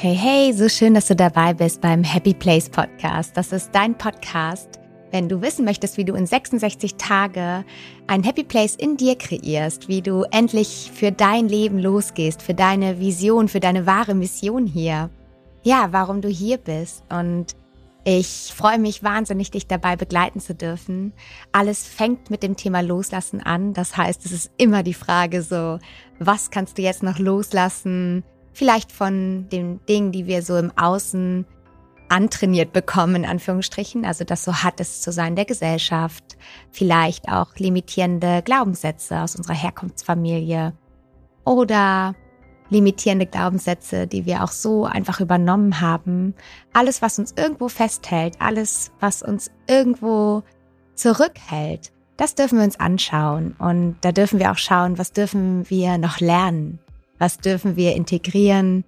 Hey, hey, so schön, dass du dabei bist beim Happy Place Podcast. Das ist dein Podcast, wenn du wissen möchtest, wie du in 66 Tage ein Happy Place in dir kreierst, wie du endlich für dein Leben losgehst, für deine Vision, für deine wahre Mission hier. Ja, warum du hier bist und ich freue mich wahnsinnig, dich dabei begleiten zu dürfen. Alles fängt mit dem Thema Loslassen an. Das heißt, es ist immer die Frage so, was kannst du jetzt noch loslassen? Vielleicht von den Dingen, die wir so im Außen antrainiert bekommen, in Anführungsstrichen, also das so hat es zu sein der Gesellschaft, vielleicht auch limitierende Glaubenssätze aus unserer Herkunftsfamilie oder limitierende Glaubenssätze, die wir auch so einfach übernommen haben. Alles, was uns irgendwo festhält, alles, was uns irgendwo zurückhält, das dürfen wir uns anschauen. Und da dürfen wir auch schauen, was dürfen wir noch lernen. Was dürfen wir integrieren?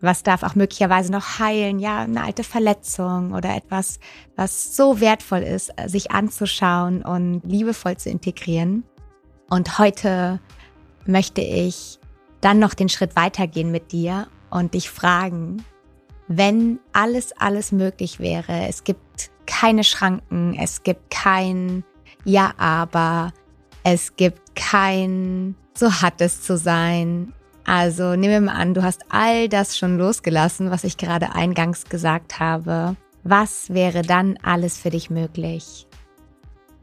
Was darf auch möglicherweise noch heilen? Ja, eine alte Verletzung oder etwas, was so wertvoll ist, sich anzuschauen und liebevoll zu integrieren. Und heute möchte ich dann noch den Schritt weitergehen mit dir und dich fragen, wenn alles, alles möglich wäre, es gibt keine Schranken, es gibt kein Ja, aber, es gibt kein So hat es zu sein, also nehmen wir mal an, du hast all das schon losgelassen, was ich gerade eingangs gesagt habe. Was wäre dann alles für dich möglich?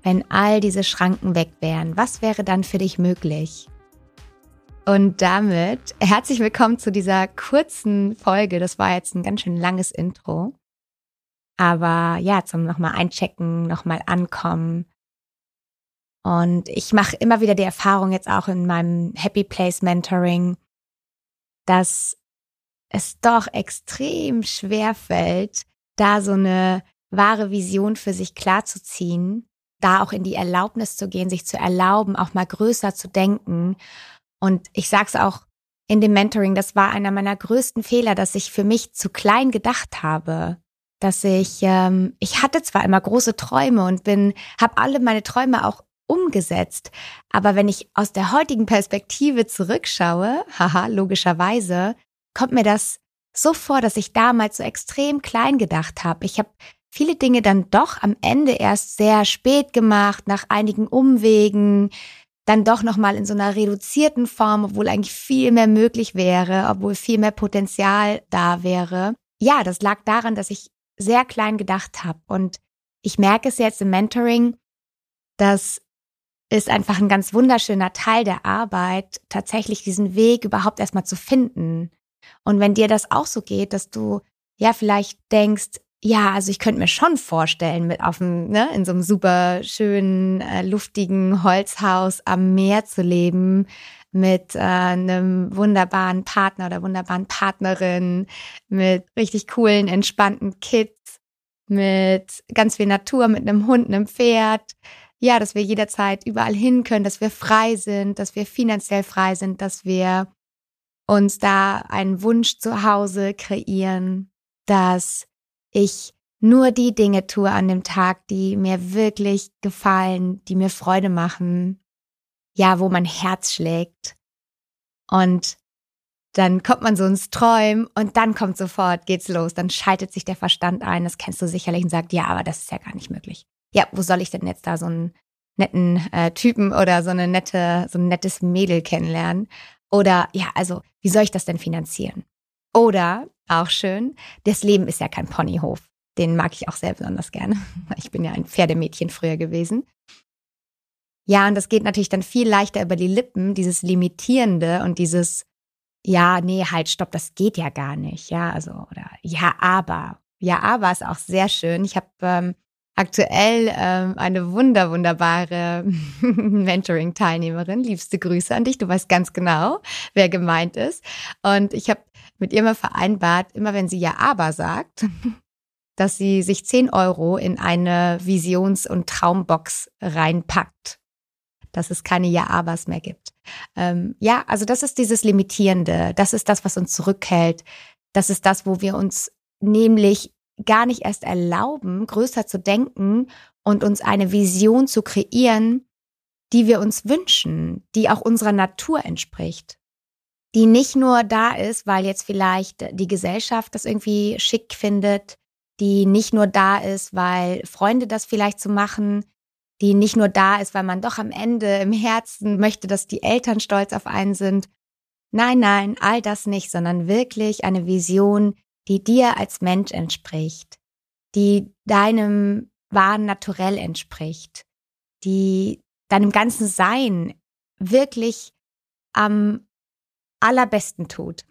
Wenn all diese Schranken weg wären, was wäre dann für dich möglich? Und damit herzlich willkommen zu dieser kurzen Folge. Das war jetzt ein ganz schön langes Intro. Aber ja, zum nochmal einchecken, nochmal ankommen. Und ich mache immer wieder die Erfahrung jetzt auch in meinem Happy Place Mentoring, dass es doch extrem schwer fällt, da so eine wahre Vision für sich klarzuziehen, da auch in die Erlaubnis zu gehen, sich zu erlauben, auch mal größer zu denken. Und ich sag's auch in dem Mentoring, das war einer meiner größten Fehler, dass ich für mich zu klein gedacht habe. Dass ich, ähm, ich hatte zwar immer große Träume und bin, habe alle meine Träume auch umgesetzt. Aber wenn ich aus der heutigen Perspektive zurückschaue, haha, logischerweise, kommt mir das so vor, dass ich damals so extrem klein gedacht habe. Ich habe viele Dinge dann doch am Ende erst sehr spät gemacht, nach einigen Umwegen, dann doch nochmal in so einer reduzierten Form, obwohl eigentlich viel mehr möglich wäre, obwohl viel mehr Potenzial da wäre. Ja, das lag daran, dass ich sehr klein gedacht habe. Und ich merke es jetzt im Mentoring, dass ist einfach ein ganz wunderschöner Teil der Arbeit, tatsächlich diesen Weg überhaupt erstmal zu finden. Und wenn dir das auch so geht, dass du ja vielleicht denkst, ja, also ich könnte mir schon vorstellen, mit auf dem, ne, in so einem super schönen, äh, luftigen Holzhaus am Meer zu leben, mit äh, einem wunderbaren Partner oder wunderbaren Partnerin, mit richtig coolen, entspannten Kids, mit ganz viel Natur, mit einem Hund, einem Pferd, ja, dass wir jederzeit überall hin können, dass wir frei sind, dass wir finanziell frei sind, dass wir uns da einen Wunsch zu Hause kreieren, dass ich nur die Dinge tue an dem Tag, die mir wirklich gefallen, die mir Freude machen, ja, wo mein Herz schlägt. Und dann kommt man so ins Träumen und dann kommt sofort, geht's los, dann schaltet sich der Verstand ein, das kennst du sicherlich und sagt, ja, aber das ist ja gar nicht möglich ja, wo soll ich denn jetzt da so einen netten äh, Typen oder so eine nette, so ein nettes Mädel kennenlernen? Oder ja, also, wie soll ich das denn finanzieren? Oder, auch schön, das Leben ist ja kein Ponyhof. Den mag ich auch sehr besonders gerne. Ich bin ja ein Pferdemädchen früher gewesen. Ja, und das geht natürlich dann viel leichter über die Lippen, dieses Limitierende und dieses, ja, nee, halt, stopp, das geht ja gar nicht. Ja, also, oder ja, aber. Ja, aber ist auch sehr schön. Ich habe ähm, aktuell ähm, eine wunder, wunderbare Mentoring-Teilnehmerin. Liebste Grüße an dich. Du weißt ganz genau, wer gemeint ist. Und ich habe mit ihr mal vereinbart, immer wenn sie ja aber sagt, dass sie sich 10 Euro in eine Visions- und Traumbox reinpackt. Dass es keine Ja-Abers mehr gibt. Ähm, ja, also das ist dieses Limitierende. Das ist das, was uns zurückhält. Das ist das, wo wir uns nämlich gar nicht erst erlauben, größer zu denken und uns eine Vision zu kreieren, die wir uns wünschen, die auch unserer Natur entspricht. die nicht nur da ist, weil jetzt vielleicht die Gesellschaft das irgendwie schick findet, die nicht nur da ist, weil Freunde das vielleicht so machen, die nicht nur da ist, weil man doch am Ende im Herzen möchte, dass die Eltern stolz auf einen sind. Nein, nein, all das nicht, sondern wirklich eine Vision, die dir als Mensch entspricht, die deinem wahren Naturell entspricht, die deinem ganzen Sein wirklich am allerbesten tut.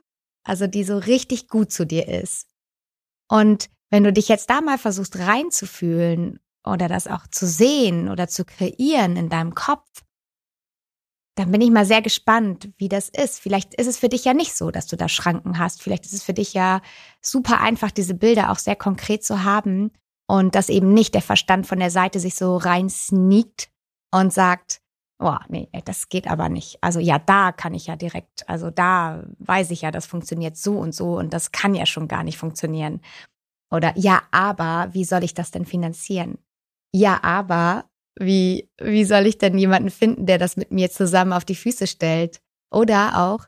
Also die so richtig gut zu dir ist. Und wenn du dich jetzt da mal versuchst reinzufühlen oder das auch zu sehen oder zu kreieren in deinem Kopf, dann bin ich mal sehr gespannt, wie das ist. Vielleicht ist es für dich ja nicht so, dass du da Schranken hast. Vielleicht ist es für dich ja super einfach, diese Bilder auch sehr konkret zu haben und dass eben nicht der Verstand von der Seite sich so rein sneakt und sagt, oh, nee, das geht aber nicht. Also ja, da kann ich ja direkt, also da weiß ich ja, das funktioniert so und so und das kann ja schon gar nicht funktionieren. Oder ja, aber wie soll ich das denn finanzieren? Ja, aber wie, wie soll ich denn jemanden finden, der das mit mir zusammen auf die Füße stellt? Oder auch,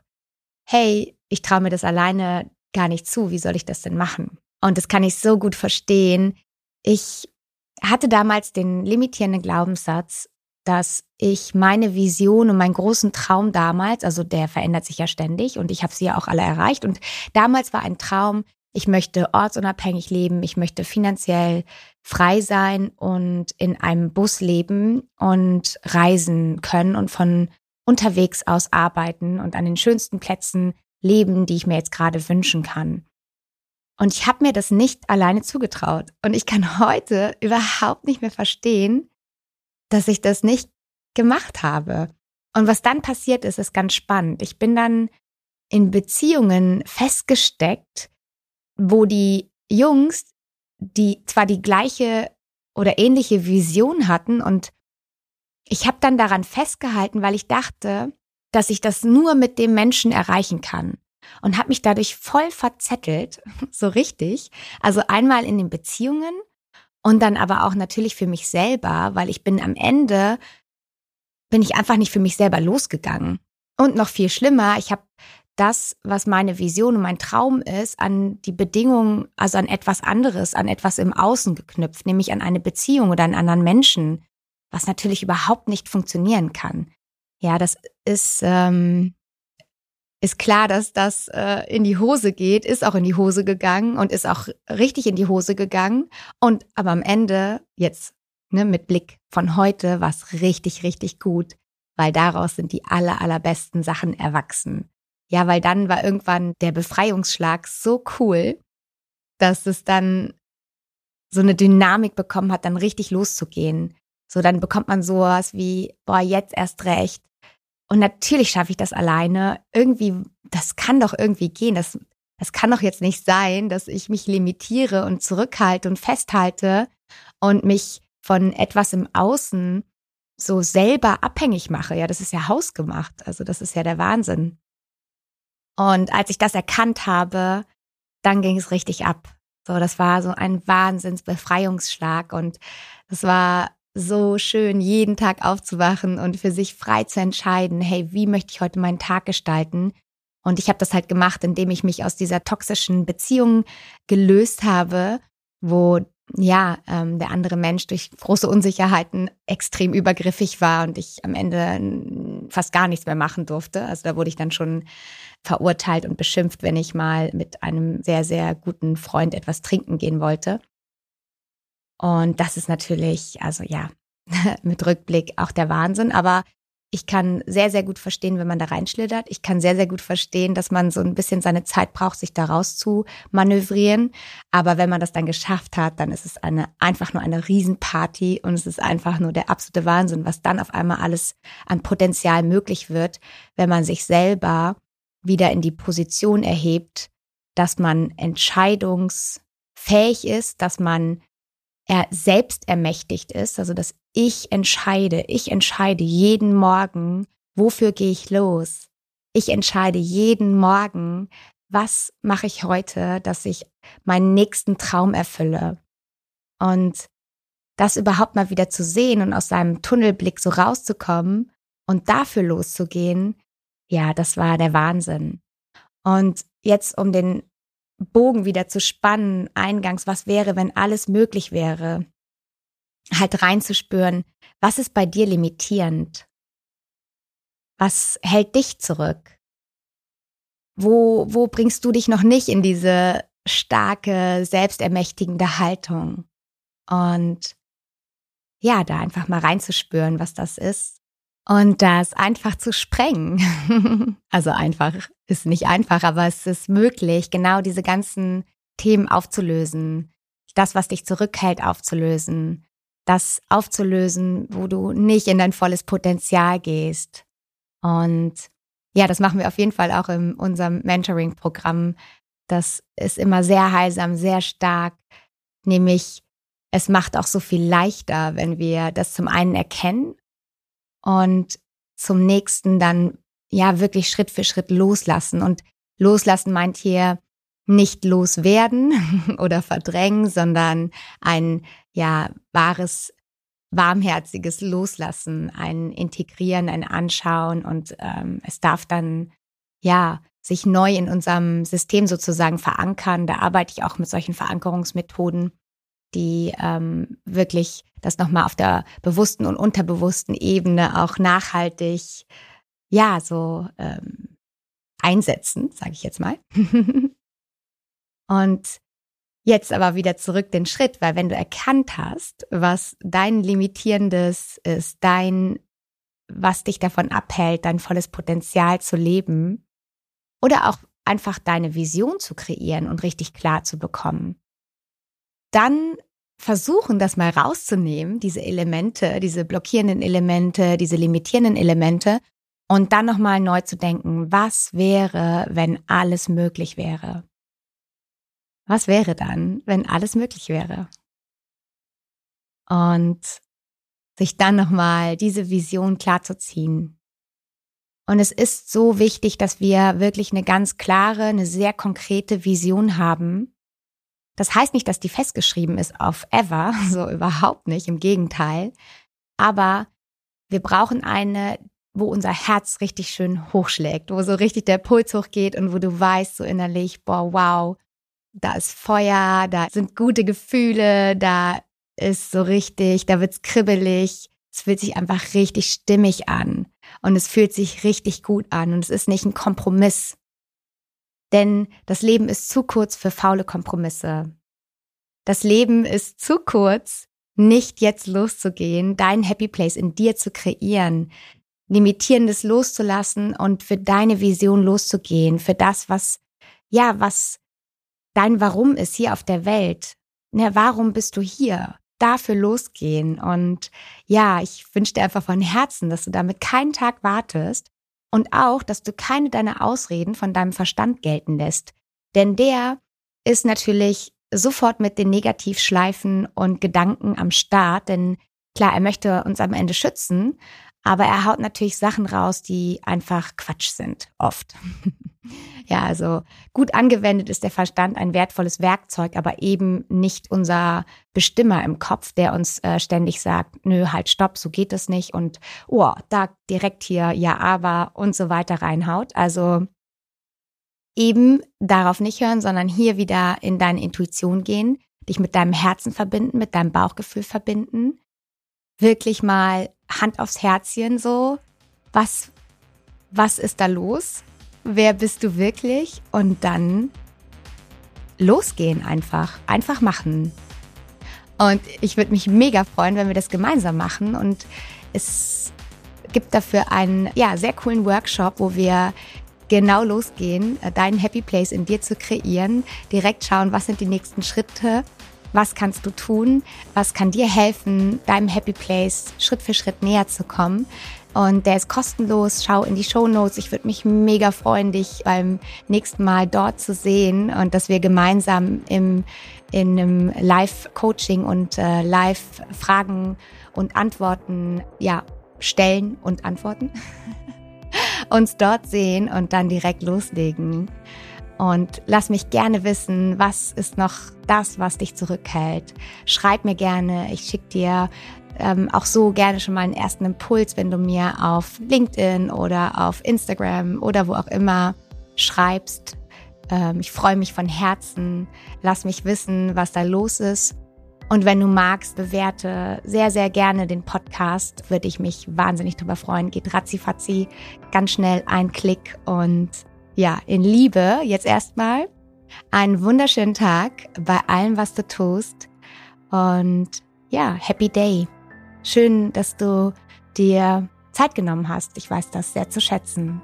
hey, ich traue mir das alleine gar nicht zu, wie soll ich das denn machen? Und das kann ich so gut verstehen. Ich hatte damals den limitierenden Glaubenssatz, dass ich meine Vision und meinen großen Traum damals, also der verändert sich ja ständig und ich habe sie ja auch alle erreicht. Und damals war ein Traum, ich möchte ortsunabhängig leben, ich möchte finanziell frei sein und in einem Bus leben und reisen können und von unterwegs aus arbeiten und an den schönsten Plätzen leben, die ich mir jetzt gerade wünschen kann. Und ich habe mir das nicht alleine zugetraut. Und ich kann heute überhaupt nicht mehr verstehen, dass ich das nicht gemacht habe. Und was dann passiert ist, ist ganz spannend. Ich bin dann in Beziehungen festgesteckt, wo die Jungs, die zwar die gleiche oder ähnliche Vision hatten und ich habe dann daran festgehalten, weil ich dachte, dass ich das nur mit dem Menschen erreichen kann und habe mich dadurch voll verzettelt, so richtig. Also einmal in den Beziehungen und dann aber auch natürlich für mich selber, weil ich bin am Ende bin ich einfach nicht für mich selber losgegangen. Und noch viel schlimmer, ich habe das, was meine Vision und mein Traum ist, an die Bedingungen, also an etwas anderes, an etwas im Außen geknüpft, nämlich an eine Beziehung oder einen anderen Menschen, was natürlich überhaupt nicht funktionieren kann. Ja, das ist, ähm, ist klar, dass das äh, in die Hose geht, ist auch in die Hose gegangen und ist auch richtig in die Hose gegangen. Und aber am Ende, jetzt ne, mit Blick von heute, war es richtig, richtig gut, weil daraus sind die aller, allerbesten Sachen erwachsen. Ja, weil dann war irgendwann der Befreiungsschlag so cool, dass es dann so eine Dynamik bekommen hat, dann richtig loszugehen. So, dann bekommt man sowas wie, boah, jetzt erst recht. Und natürlich schaffe ich das alleine. Irgendwie, das kann doch irgendwie gehen. Das, das kann doch jetzt nicht sein, dass ich mich limitiere und zurückhalte und festhalte und mich von etwas im Außen so selber abhängig mache. Ja, das ist ja hausgemacht. Also das ist ja der Wahnsinn. Und als ich das erkannt habe, dann ging es richtig ab. So, das war so ein Wahnsinnsbefreiungsschlag und es war so schön, jeden Tag aufzuwachen und für sich frei zu entscheiden, hey, wie möchte ich heute meinen Tag gestalten? Und ich habe das halt gemacht, indem ich mich aus dieser toxischen Beziehung gelöst habe, wo ja, ähm, der andere Mensch durch große Unsicherheiten extrem übergriffig war und ich am Ende fast gar nichts mehr machen durfte. Also da wurde ich dann schon verurteilt und beschimpft, wenn ich mal mit einem sehr, sehr guten Freund etwas trinken gehen wollte. Und das ist natürlich, also ja, mit Rückblick auch der Wahnsinn. Aber ich kann sehr, sehr gut verstehen, wenn man da reinschlittert. Ich kann sehr, sehr gut verstehen, dass man so ein bisschen seine Zeit braucht, sich da raus zu manövrieren. Aber wenn man das dann geschafft hat, dann ist es eine, einfach nur eine Riesenparty und es ist einfach nur der absolute Wahnsinn, was dann auf einmal alles an Potenzial möglich wird, wenn man sich selber wieder in die Position erhebt, dass man entscheidungsfähig ist, dass man er selbst ermächtigt ist, also dass ich entscheide, ich entscheide jeden Morgen, wofür gehe ich los. Ich entscheide jeden Morgen, was mache ich heute, dass ich meinen nächsten Traum erfülle. Und das überhaupt mal wieder zu sehen und aus seinem Tunnelblick so rauszukommen und dafür loszugehen, ja, das war der Wahnsinn. Und jetzt, um den Bogen wieder zu spannen, eingangs, was wäre, wenn alles möglich wäre, halt reinzuspüren, was ist bei dir limitierend? Was hält dich zurück? Wo, wo bringst du dich noch nicht in diese starke, selbstermächtigende Haltung? Und ja, da einfach mal reinzuspüren, was das ist. Und das einfach zu sprengen. also einfach ist nicht einfach, aber es ist möglich, genau diese ganzen Themen aufzulösen. Das, was dich zurückhält, aufzulösen. Das aufzulösen, wo du nicht in dein volles Potenzial gehst. Und ja, das machen wir auf jeden Fall auch in unserem Mentoring-Programm. Das ist immer sehr heilsam, sehr stark, nämlich es macht auch so viel leichter, wenn wir das zum einen erkennen und zum nächsten dann ja wirklich Schritt für Schritt loslassen. Und loslassen meint hier nicht loswerden oder verdrängen, sondern ein ja wahres warmherziges Loslassen, ein Integrieren, ein Anschauen und ähm, es darf dann ja sich neu in unserem System sozusagen verankern. Da arbeite ich auch mit solchen Verankerungsmethoden, die ähm, wirklich das nochmal auf der bewussten und unterbewussten Ebene auch nachhaltig, ja, so ähm, einsetzen, sage ich jetzt mal. und jetzt aber wieder zurück den Schritt, weil wenn du erkannt hast, was dein limitierendes ist, dein, was dich davon abhält, dein volles Potenzial zu leben oder auch einfach deine Vision zu kreieren und richtig klar zu bekommen, dann versuchen, das mal rauszunehmen, diese Elemente, diese blockierenden Elemente, diese limitierenden Elemente und dann nochmal neu zu denken, was wäre, wenn alles möglich wäre? Was wäre dann, wenn alles möglich wäre? Und sich dann nochmal diese Vision klarzuziehen. Und es ist so wichtig, dass wir wirklich eine ganz klare, eine sehr konkrete Vision haben, das heißt nicht, dass die festgeschrieben ist auf ever, so überhaupt nicht, im Gegenteil. Aber wir brauchen eine, wo unser Herz richtig schön hochschlägt, wo so richtig der Puls hochgeht und wo du weißt so innerlich, boah, wow, da ist Feuer, da sind gute Gefühle, da ist so richtig, da wird's kribbelig. Es fühlt sich einfach richtig stimmig an und es fühlt sich richtig gut an und es ist nicht ein Kompromiss, denn das Leben ist zu kurz für faule Kompromisse. Das Leben ist zu kurz, nicht jetzt loszugehen, dein Happy Place in dir zu kreieren, limitierendes loszulassen und für deine Vision loszugehen, für das, was, ja, was dein Warum ist hier auf der Welt. Ja, warum bist du hier? Dafür losgehen. Und ja, ich wünsche dir einfach von Herzen, dass du damit keinen Tag wartest, und auch, dass du keine deiner Ausreden von deinem Verstand gelten lässt. Denn der ist natürlich sofort mit den Negativschleifen und Gedanken am Start, denn klar, er möchte uns am Ende schützen, aber er haut natürlich Sachen raus, die einfach Quatsch sind, oft. ja, also gut angewendet ist der Verstand ein wertvolles Werkzeug, aber eben nicht unser Bestimmer im Kopf, der uns äh, ständig sagt, nö, halt, stopp, so geht es nicht und oh, da direkt hier ja, aber und so weiter reinhaut. Also eben darauf nicht hören, sondern hier wieder in deine Intuition gehen, dich mit deinem Herzen verbinden, mit deinem Bauchgefühl verbinden wirklich mal Hand aufs Herzchen so, was, was ist da los? Wer bist du wirklich? Und dann losgehen einfach, einfach machen. Und ich würde mich mega freuen, wenn wir das gemeinsam machen. Und es gibt dafür einen ja, sehr coolen Workshop, wo wir genau losgehen, deinen Happy Place in dir zu kreieren, direkt schauen, was sind die nächsten Schritte, was kannst du tun? Was kann dir helfen, deinem Happy Place Schritt für Schritt näher zu kommen? Und der ist kostenlos. Schau in die Show Notes. Ich würde mich mega freuen, dich beim nächsten Mal dort zu sehen und dass wir gemeinsam im, in einem Live-Coaching und äh, Live-Fragen und Antworten, ja, stellen und antworten. uns dort sehen und dann direkt loslegen. Und lass mich gerne wissen, was ist noch das, was dich zurückhält. Schreib mir gerne, ich schicke dir ähm, auch so gerne schon mal einen ersten Impuls, wenn du mir auf LinkedIn oder auf Instagram oder wo auch immer schreibst. Ähm, ich freue mich von Herzen. Lass mich wissen, was da los ist. Und wenn du magst, bewerte sehr, sehr gerne den Podcast. Würde ich mich wahnsinnig drüber freuen. Geht ratzifatzi, ganz schnell ein Klick und ja, in Liebe jetzt erstmal einen wunderschönen Tag bei allem, was du tust. Und ja, happy day. Schön, dass du dir Zeit genommen hast. Ich weiß das sehr zu schätzen.